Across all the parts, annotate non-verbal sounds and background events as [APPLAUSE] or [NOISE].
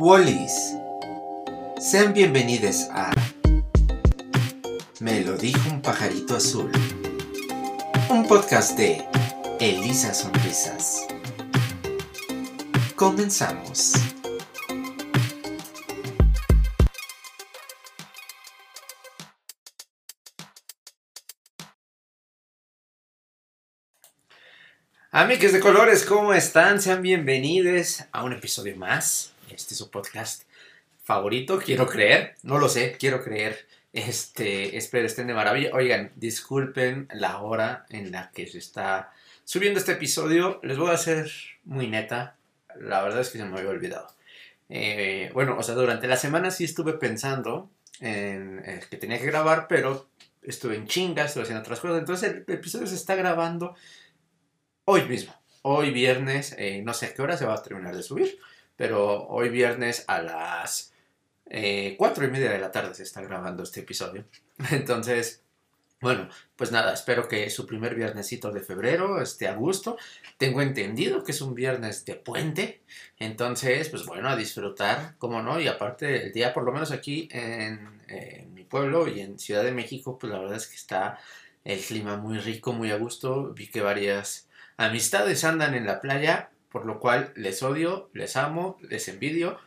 Wallis, sean bienvenidos a Me lo dijo un pajarito azul, un podcast de Elisa Sonrisas. Comenzamos. Amigos de colores, ¿cómo están? Sean bienvenidos a un episodio más. Este es su podcast favorito, quiero creer. No lo sé, quiero creer. Este, espero estén de maravilla. Oigan, disculpen la hora en la que se está subiendo este episodio. Les voy a hacer muy neta. La verdad es que se me había olvidado. Eh, bueno, o sea, durante la semana sí estuve pensando en eh, que tenía que grabar, pero estuve en chinga, estuve haciendo otras cosas. Entonces el episodio se está grabando hoy mismo. Hoy viernes, eh, no sé a qué hora se va a terminar de subir, pero hoy viernes a las eh, cuatro y media de la tarde se está grabando este episodio. [LAUGHS] Entonces, bueno, pues nada, espero que su primer viernesito de febrero esté a gusto. Tengo entendido que es un viernes de puente, entonces, pues bueno, a disfrutar, como no, y aparte el día, por lo menos aquí en, en mi pueblo y en Ciudad de México, pues la verdad es que está el clima muy rico, muy a gusto. Vi que varias Amistades andan en la playa, por lo cual les odio, les amo, les envidio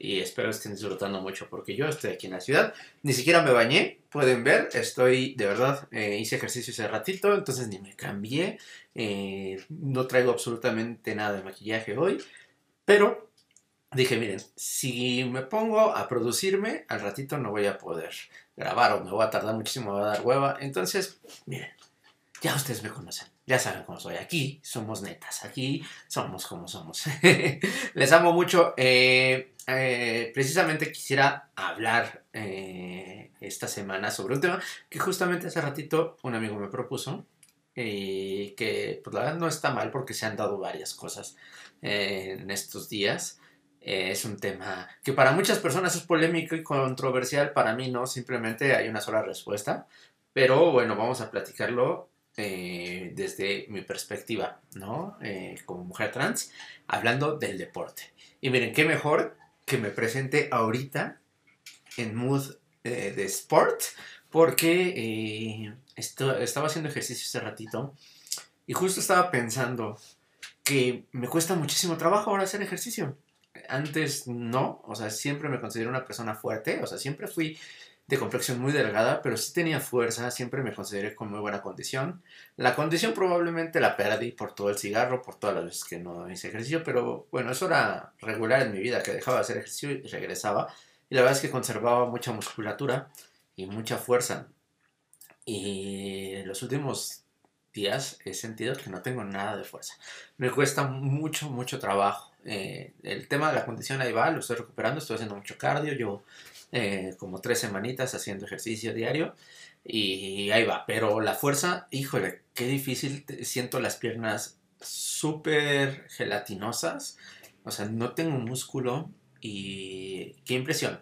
y espero estén disfrutando mucho porque yo estoy aquí en la ciudad. Ni siquiera me bañé, pueden ver, estoy de verdad, eh, hice ejercicio ese ratito, entonces ni me cambié, eh, no traigo absolutamente nada de maquillaje hoy, pero dije, miren, si me pongo a producirme, al ratito no voy a poder grabar o me voy a tardar muchísimo, me voy a dar hueva, entonces, miren, ya ustedes me conocen. Ya saben cómo soy. Aquí somos netas. Aquí somos como somos. [LAUGHS] Les amo mucho. Eh, eh, precisamente quisiera hablar eh, esta semana sobre un tema que justamente hace ratito un amigo me propuso. Y que pues la verdad no está mal porque se han dado varias cosas en estos días. es un tema que para muchas personas es polémico y controversial. Para mí no, simplemente hay una sola respuesta. Pero bueno, vamos a platicarlo eh, desde mi perspectiva, ¿no? Eh, como mujer trans, hablando del deporte. Y miren, qué mejor que me presente ahorita en mood eh, de sport, porque estaba haciendo ejercicio hace ratito y justo estaba pensando que me cuesta muchísimo trabajo ahora hacer ejercicio. Antes no, o sea, siempre me considero una persona fuerte, o sea, siempre fui de complexión muy delgada, pero sí tenía fuerza, siempre me consideré con muy buena condición. La condición probablemente la perdí por todo el cigarro, por todas las veces que no hice ejercicio, pero bueno, eso era regular en mi vida, que dejaba de hacer ejercicio y regresaba. Y la verdad es que conservaba mucha musculatura y mucha fuerza. Y en los últimos días he sentido que no tengo nada de fuerza. Me cuesta mucho, mucho trabajo. Eh, el tema de la condición ahí va, lo estoy recuperando, estoy haciendo mucho cardio, llevo eh, como tres semanitas haciendo ejercicio diario y ahí va. Pero la fuerza, híjole, qué difícil. Siento las piernas súper gelatinosas. O sea, no tengo músculo y qué impresión.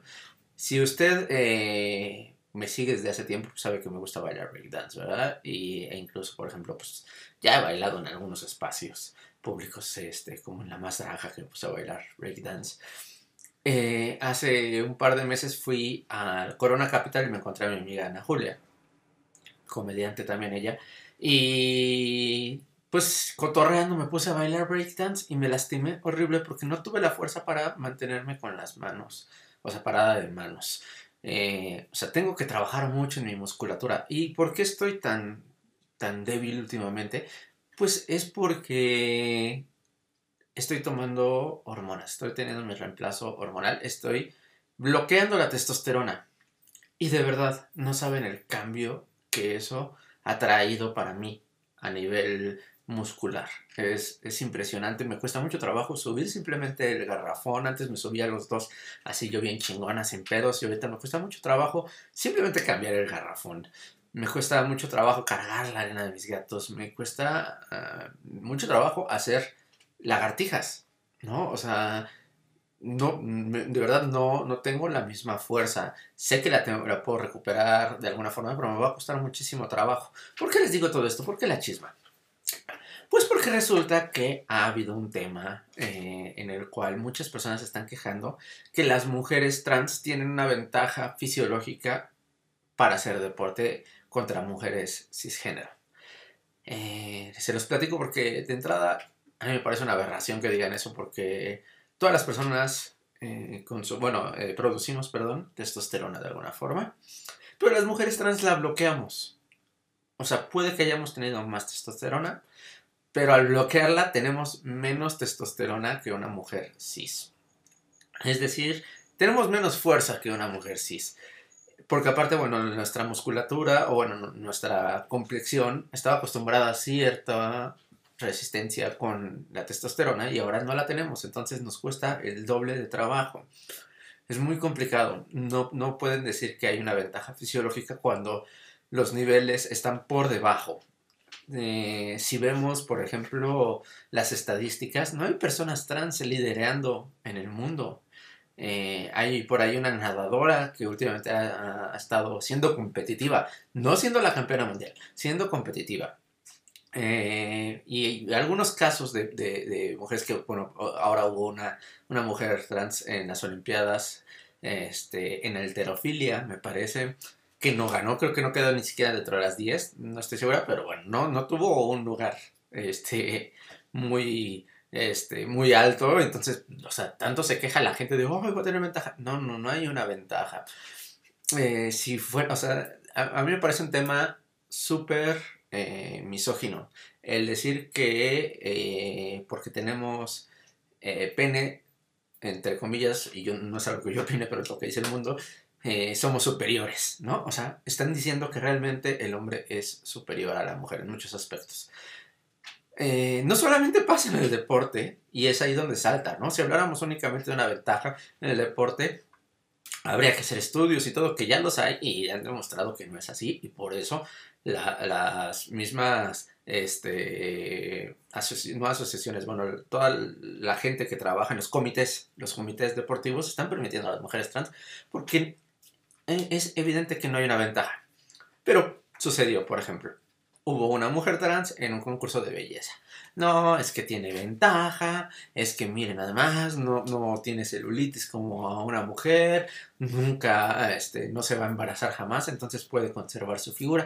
Si usted eh, me sigue desde hace tiempo, pues sabe que me gusta bailar breakdance, ¿verdad? Y, e incluso, por ejemplo, pues ya he bailado en algunos espacios públicos, este, como en la más naranja que me puse a bailar breakdance. Eh, hace un par de meses fui al Corona Capital y me encontré a mi amiga Ana Julia, comediante también ella, y pues cotorreando me puse a bailar breakdance y me lastimé horrible porque no tuve la fuerza para mantenerme con las manos, o sea, parada de manos. Eh, o sea, tengo que trabajar mucho en mi musculatura. ¿Y por qué estoy tan, tan débil últimamente? Pues es porque estoy tomando hormonas, estoy teniendo mi reemplazo hormonal, estoy bloqueando la testosterona. Y de verdad, no saben el cambio que eso ha traído para mí a nivel muscular. Es, es, impresionante, me cuesta mucho trabajo subir simplemente el garrafón. Antes me subía los dos así yo bien chingona, sin pedos, y ahorita me cuesta mucho trabajo simplemente cambiar el garrafón. Me cuesta mucho trabajo cargar la arena de mis gatos. Me cuesta ah, mucho trabajo hacer lagartijas, ¿no? O sea, no, de verdad no, no tengo la misma fuerza. Sé que la, puedo recuperar de alguna forma, pero me va a costar muchísimo trabajo. ¿Por qué les digo todo esto? ¿Por qué la chisma? Pues porque resulta que ha habido un tema eh, en el cual muchas personas están quejando que las mujeres trans tienen una ventaja fisiológica para hacer deporte contra mujeres cisgénero. Eh, se los platico porque de entrada a mí me parece una aberración que digan eso porque todas las personas eh, bueno, eh, producimos, perdón, testosterona de alguna forma, pero las mujeres trans la bloqueamos. O sea, puede que hayamos tenido más testosterona, pero al bloquearla tenemos menos testosterona que una mujer cis. Es decir, tenemos menos fuerza que una mujer cis. Porque aparte, bueno, nuestra musculatura o bueno, nuestra complexión estaba acostumbrada a cierta resistencia con la testosterona y ahora no la tenemos, entonces nos cuesta el doble de trabajo. Es muy complicado, no, no pueden decir que hay una ventaja fisiológica cuando los niveles están por debajo. Eh, si vemos, por ejemplo, las estadísticas, no hay personas trans liderando en el mundo. Eh, hay por ahí una nadadora que últimamente ha, estado siendo competitiva, no siendo la campeona mundial, siendo competitiva. Eh, y, algunos casos de, mujeres que, bueno, ahora hubo una, una mujer trans en las Olimpiadas, este, en alterofilia, me parece, que no ganó, creo que no quedó ni siquiera dentro de las 10, no estoy segura, pero bueno, no, no tuvo un lugar este, muy, este, muy alto, entonces, o sea, tanto se queja la gente de, oh, voy a tener ventaja. No, no, no hay una ventaja. Eh, si fuera, o sea, a mí me parece un tema súper eh, misógino. El decir que eh, porque tenemos eh, pene, entre comillas, y yo no es algo que yo opine, pero es lo que dice el mundo, somos superiores, ¿no? O sea, están diciendo que realmente el hombre es superior a la mujer en muchos aspectos. no solamente pasa en el deporte, y es ahí donde salta, ¿no? Si habláramos únicamente de una ventaja en el deporte, habría que hacer estudios y todo, que ya los hay y han demostrado que no es así, y por eso las mismas, este, asociaciones, bueno, toda la gente que trabaja en los comités, los comités deportivos, están permitiendo a las mujeres trans porque e, es evidente que no hay una ventaja. Pero sucedió, por ejemplo, hubo una mujer trans en un concurso de belleza. No, es que tiene ventaja, es que miren además, no, no tiene celulitis como una mujer, nunca, este, no se va a embarazar jamás, entonces puede conservar su figura.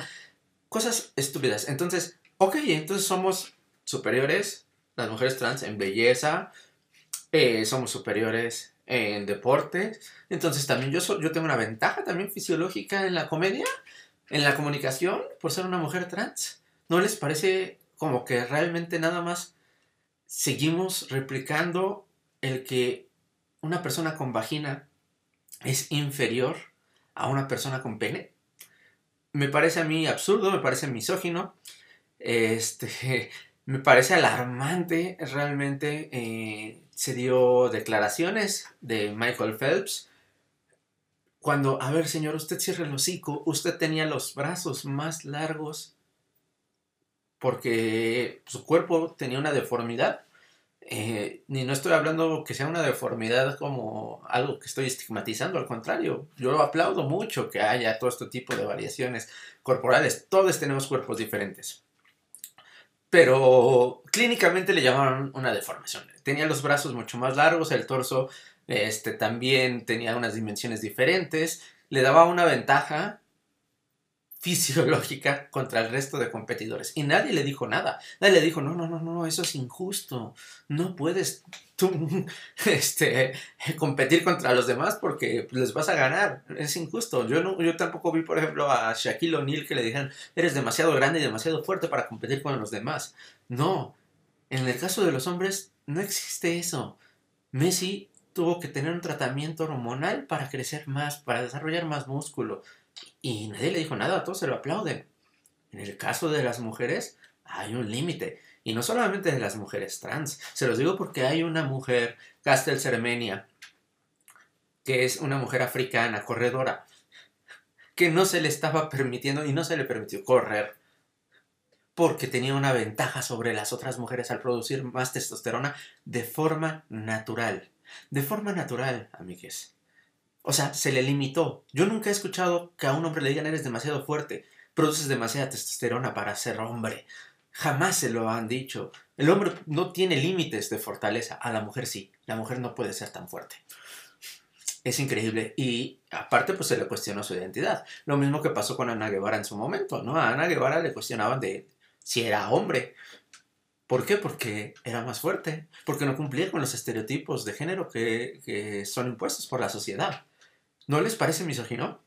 Cosas estúpidas. Entonces, ok, entonces somos superiores, las mujeres trans, en belleza, eh, somos superiores en deporte. Entonces también yo, yo tengo una ventaja también fisiológica en la comedia, en la comunicación, por ser una mujer trans. ¿No les parece como que realmente nada más seguimos replicando el que una persona con vagina es inferior a una persona con pene? me parece a mí absurdo, me parece misógino, este, [LAUGHS] me parece alarmante, realmente eh, se dio declaraciones de Michael Phelps, cuando, a ver señor, usted cierra el hocico, usted tenía los brazos más largos porque su cuerpo tenía una deformidad. Eh, no estoy hablando que sea una deformidad como algo que estoy estigmatizando, al contrario, yo lo aplaudo mucho que haya todo este tipo de variaciones corporales, todos tenemos cuerpos diferentes. Pero clínicamente le llamaron una deformación. Tenía los brazos mucho más largos, el torso este, también tenía unas dimensiones diferentes, le daba una ventaja fisiológica contra el resto de competidores. Y nadie le dijo nada. Nadie le dijo, no, no, no, no, eso es injusto. No puedes tú [LAUGHS] este, competir contra los demás porque les vas a ganar. Es injusto. Yo, no, yo tampoco vi, por ejemplo, a Shaquille O'Neal que le dijeran, eres demasiado grande y demasiado fuerte para competir con los demás. No. En el caso de los hombres, no existe eso. Messi tuvo que tener un tratamiento hormonal para crecer más, para desarrollar más músculo. Y nadie le dijo nada, todos se lo aplauden. En el caso de las mujeres, hay un límite. Y no solamente de las mujeres trans. Se los digo porque hay una mujer, Castel Ceremenia, que es una mujer africana, corredora, que no se le estaba permitiendo y no se le permitió correr porque tenía una ventaja sobre las otras mujeres al producir más testosterona de forma natural. De forma natural, amigues. O sea, se le limitó. Yo nunca he escuchado que a un hombre le digan eres demasiado fuerte, produces demasiada testosterona para ser hombre. Jamás se lo han dicho. El hombre no tiene límites de fortaleza, a la mujer sí. La mujer no puede ser tan fuerte. Es increíble. Y aparte, pues se le cuestionó su identidad. Lo mismo que pasó con Ana Guevara en su momento, ¿no? A Ana Guevara le cuestionaban de si era hombre. ¿Por qué? Porque era más fuerte. Porque no cumplía con los estereotipos de género que, son impuestos por la sociedad. ¿No les parece misógino?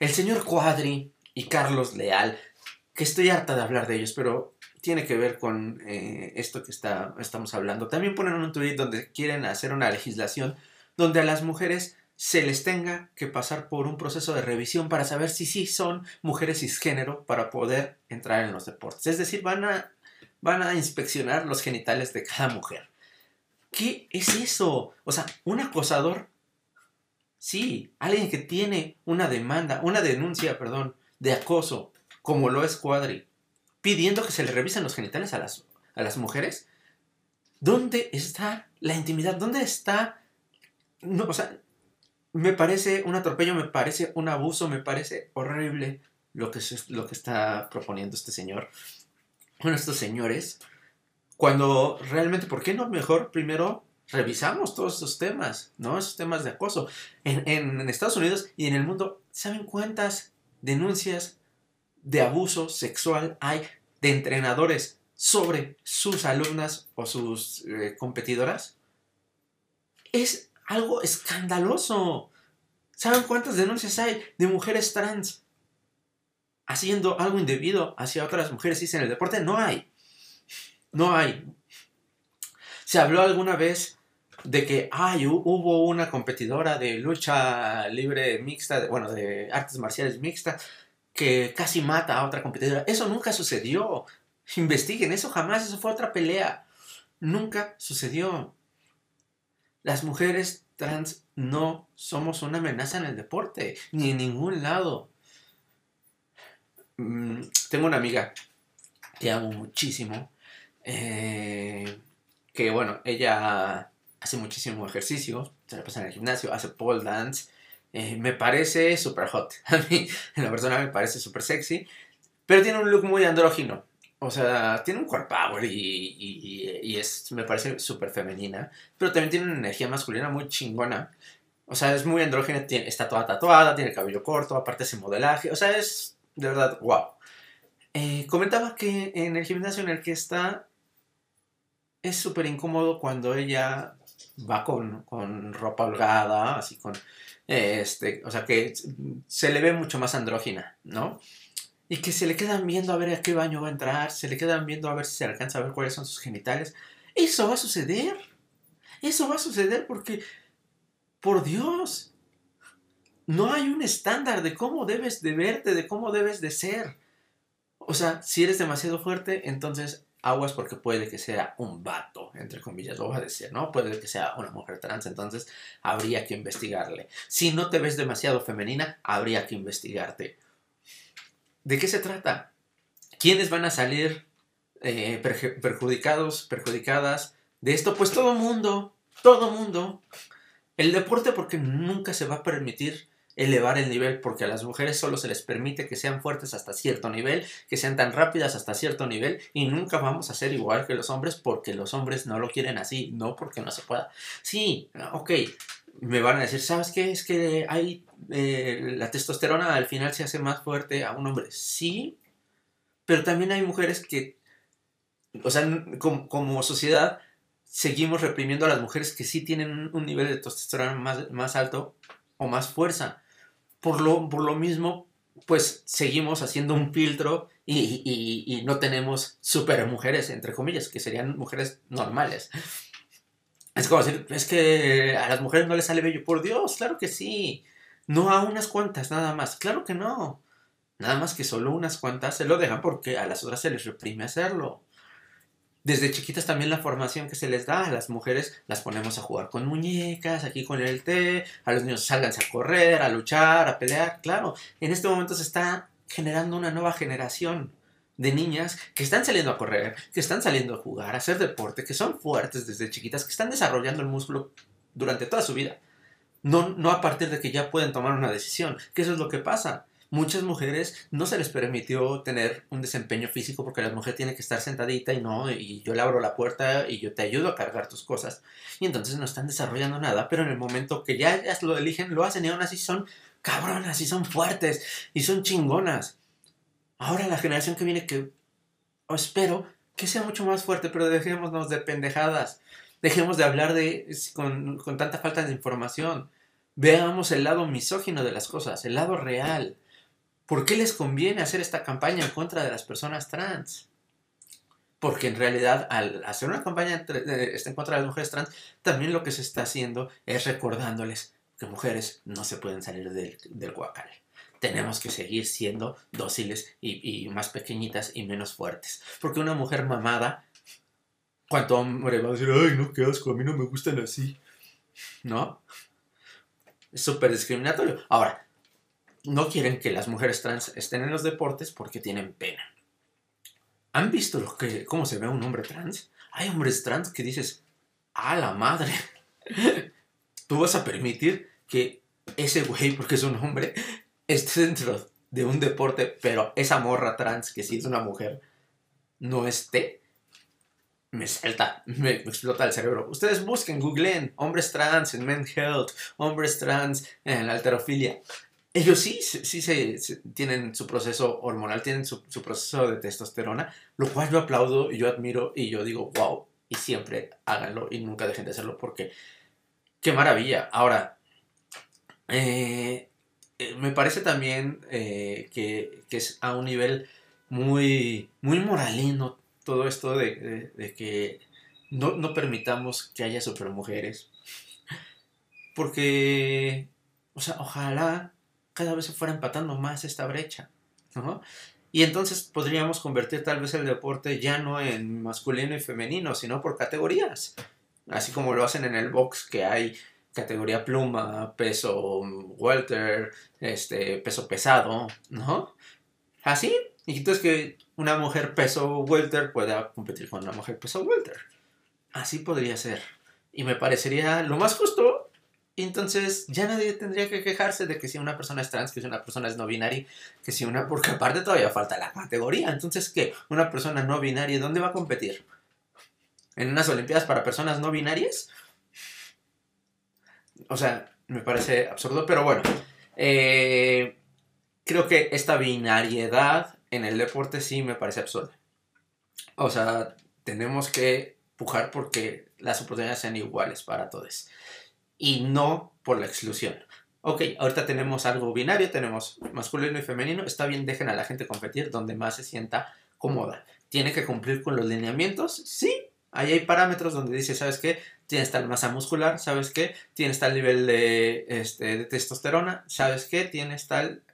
El señor Cuadri y Carlos Leal, que estoy harta de hablar de ellos, pero tiene que ver con eh, esto que está, estamos hablando. También ponen un tweet donde quieren hacer una legislación donde a las mujeres se les tenga que pasar por un proceso de revisión para saber si sí son mujeres cisgénero para poder entrar en los deportes. Es decir, van a, van a inspeccionar los genitales de cada mujer. ¿Qué es eso? O sea, un acosador, sí, alguien que tiene una demanda, una denuncia, perdón, de acoso, como lo es Cuadri, pidiendo que se le revisen los genitales a las, a las mujeres. ¿Dónde está la intimidad? ¿Dónde está no, o sea, me parece un atropello, me parece un abuso, me parece horrible lo que, lo que está proponiendo este señor. Bueno, estos señores, cuando realmente, ¿por qué no mejor primero revisamos todos esos temas, ¿no? Esos temas de acoso. En, en, Estados Unidos y en el mundo, ¿saben cuántas denuncias de abuso sexual hay de entrenadores sobre sus alumnas o sus eh, competidoras? Es algo escandaloso. ¿Saben cuántas denuncias hay de mujeres trans haciendo algo indebido hacia otras mujeres en el deporte? No hay. No hay. Se habló alguna vez de que ay, hubo una competidora de lucha libre mixta, bueno, de artes marciales mixtas, que casi mata a otra competidora. Eso nunca sucedió. Investiguen, eso jamás, eso fue otra pelea. Nunca sucedió. Las mujeres trans no somos una amenaza en el deporte, ni en ningún lado. Mm, tengo una amiga que amo muchísimo, eh, que bueno, ella hace muchísimo ejercicio, se la pasa en el gimnasio, hace pole dance, eh, me parece súper hot. [LAUGHS] A mí, en la persona me parece súper sexy, pero tiene un look muy andrógino. O sea, tiene un cuerpo power y, es, me parece súper femenina, pero también tiene una energía masculina muy chingona. O sea, es muy andrógena, está toda tatuada, tiene el cabello corto, aparte ese modelaje, o sea, es de verdad wow. Eh, comentaba que en el gimnasio en el que está es súper incómodo cuando ella va con, con, ropa holgada, así con, este, o sea, que se le ve mucho más andrógina, ¿no? y que se le quedan viendo a ver a qué baño va a entrar, se le quedan viendo a ver si se alcanza a ver cuáles son sus genitales. Eso va a suceder. Eso va a suceder porque, por Dios, no hay un estándar de cómo debes de verte, de cómo debes de ser. O sea, si eres demasiado fuerte, entonces aguas porque puede que sea un vato, entre comillas, lo voy a decir, ¿no? Puede que sea una mujer trans, entonces habría que investigarle. Si no te ves demasiado femenina, habría que investigarte. ¿De qué se trata? ¿Quiénes van a salir eh, perjudicados, perjudicadas de esto? Pues todo mundo, todo mundo. El deporte porque nunca se va a permitir elevar el nivel porque a las mujeres solo se les permite que sean fuertes hasta cierto nivel, que sean tan rápidas hasta cierto nivel y nunca vamos a ser igual que los hombres porque los hombres no lo quieren así, no porque no se pueda. Sí, ok, me van a decir, ¿sabes qué? Es que hay eh, la testosterona al final se hace más fuerte a un hombre. Sí, pero también hay mujeres que, o sea, como, sociedad, seguimos reprimiendo a las mujeres que sí tienen un nivel de testosterona más, más alto o más fuerza. Por lo, por lo mismo, pues seguimos haciendo un filtro y, y no tenemos super mujeres, entre comillas, que serían mujeres normales. Es como decir, es que a las mujeres no les sale bello. Por Dios, claro que sí. No a unas cuantas, nada más. Claro que no. Nada más que solo unas cuantas se lo dejan porque a las otras se les reprime hacerlo. Desde chiquitas también la formación que se les da a las mujeres las ponemos a jugar con muñecas, aquí con el té, a los niños salganse a correr, a luchar, a pelear. Claro, en este momento se está generando una nueva generación de niñas que están saliendo a correr, que están saliendo a jugar, a hacer deporte, que son fuertes desde chiquitas, que están desarrollando el músculo durante toda su vida. No, no a partir de que ya pueden tomar una decisión, que eso es lo que pasa. Muchas mujeres no se les permitió tener un desempeño físico porque la mujer tiene que estar sentadita y no, y yo le abro la puerta y yo te ayudo a cargar tus cosas. Y entonces no están desarrollando nada, pero en el momento que ya ellas lo eligen, lo hacen y aún así son cabronas y son fuertes y son chingonas. Ahora la generación que viene que espero que sea mucho más fuerte, pero dejémonos de pendejadas. Dejemos de hablar de con, con tanta falta de información. Veamos el lado misógino de las cosas, el lado real. ¿Por qué les conviene hacer esta campaña en contra de las personas trans? Porque en realidad al hacer una campaña en contra de las mujeres trans, también lo que se está haciendo es recordándoles que mujeres no se pueden salir del, del guacal. Tenemos que seguir siendo dóciles y, y más pequeñitas y menos fuertes. Porque una mujer mamada, ¿cuánto hombre va a decir, ay, no, qué asco, a mí no me gustan así? ¿No? Es súper discriminatorio. Ahora, no quieren que las mujeres trans estén en los deportes porque tienen pena. ¿Han visto lo que, cómo se ve un hombre trans? Hay hombres trans que dices, ¡a la madre! [LAUGHS] Tú vas a permitir que ese güey, porque es un hombre, esté dentro de un deporte, pero esa morra trans, que si es una mujer, no esté me salta, me, explota el cerebro. Ustedes busquen, googleen hombres trans en Men Health, hombres trans en la alterofilia. Ellos sí, sí se, tienen su proceso hormonal, tienen su, proceso de testosterona, lo cual yo aplaudo y yo admiro y yo digo, wow, y siempre háganlo y nunca dejen de hacerlo porque qué maravilla. Ahora, eh, eh, me parece también eh, que, que, es a un nivel muy, muy moralino todo esto de, que no, permitamos que haya supermujeres. Porque, o sea, ojalá cada vez se fuera empatando más esta brecha, ¿no? Y entonces podríamos convertir tal vez el deporte ya no en masculino y femenino, sino por categorías. Así como lo hacen en el box, que hay categoría pluma, peso welter, este, peso pesado, ¿no? Así. Y entonces que una mujer peso welter pueda competir con una mujer peso welter. Así podría ser. Y me parecería lo más justo. Entonces ya nadie tendría que quejarse de que si una persona es trans, que si una persona es no binaria, que si una... Porque aparte todavía falta la categoría. Entonces, ¿qué? Una persona no binaria, ¿dónde va a competir? ¿En unas Olimpiadas para personas no binarias? O sea, me parece absurdo, pero bueno. Eh, creo que esta binariedad en el deporte sí me parece absurdo. O sea, tenemos que pujar porque las oportunidades sean iguales para todos. Y no por la exclusión. Ok, ahorita tenemos algo binario, tenemos masculino y femenino. Está bien, dejen a la gente competir donde más se sienta cómoda. ¿Tiene que cumplir con los lineamientos? Sí. Ahí hay parámetros donde dice, ¿sabes qué? Tienes tal masa muscular, ¿sabes qué? Tienes tal nivel de, este, de testosterona, ¿sabes qué? Tienes tal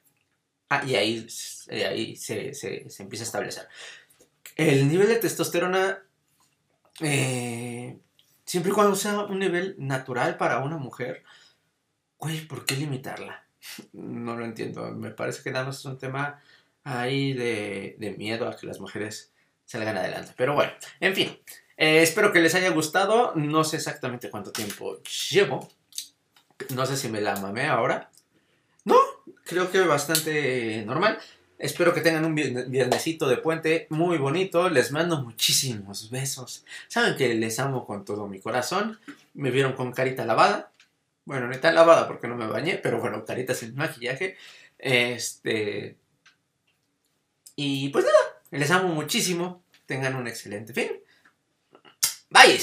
Ah, y ahí, eh, ahí se, empieza a establecer. El nivel de testosterona, eh, siempre y cuando sea un nivel natural para una mujer, güey, ¿por qué limitarla? [LAUGHS] No lo entiendo. Me parece que nada más es un tema ahí de, miedo a que las mujeres salgan adelante. Pero bueno, en fin. Eh, espero que les haya gustado. No sé exactamente cuánto tiempo llevo. No sé si me la mamé ahora. No, creo que bastante normal. Espero que tengan un viernesito de puente muy bonito. Les mando muchísimos besos. Saben que les amo con todo mi corazón. Me vieron con carita lavada. Bueno, no está lavada porque no me bañé, pero bueno, carita sin maquillaje. Este. Y pues nada, les amo muchísimo. Tengan un excelente fin. Bye.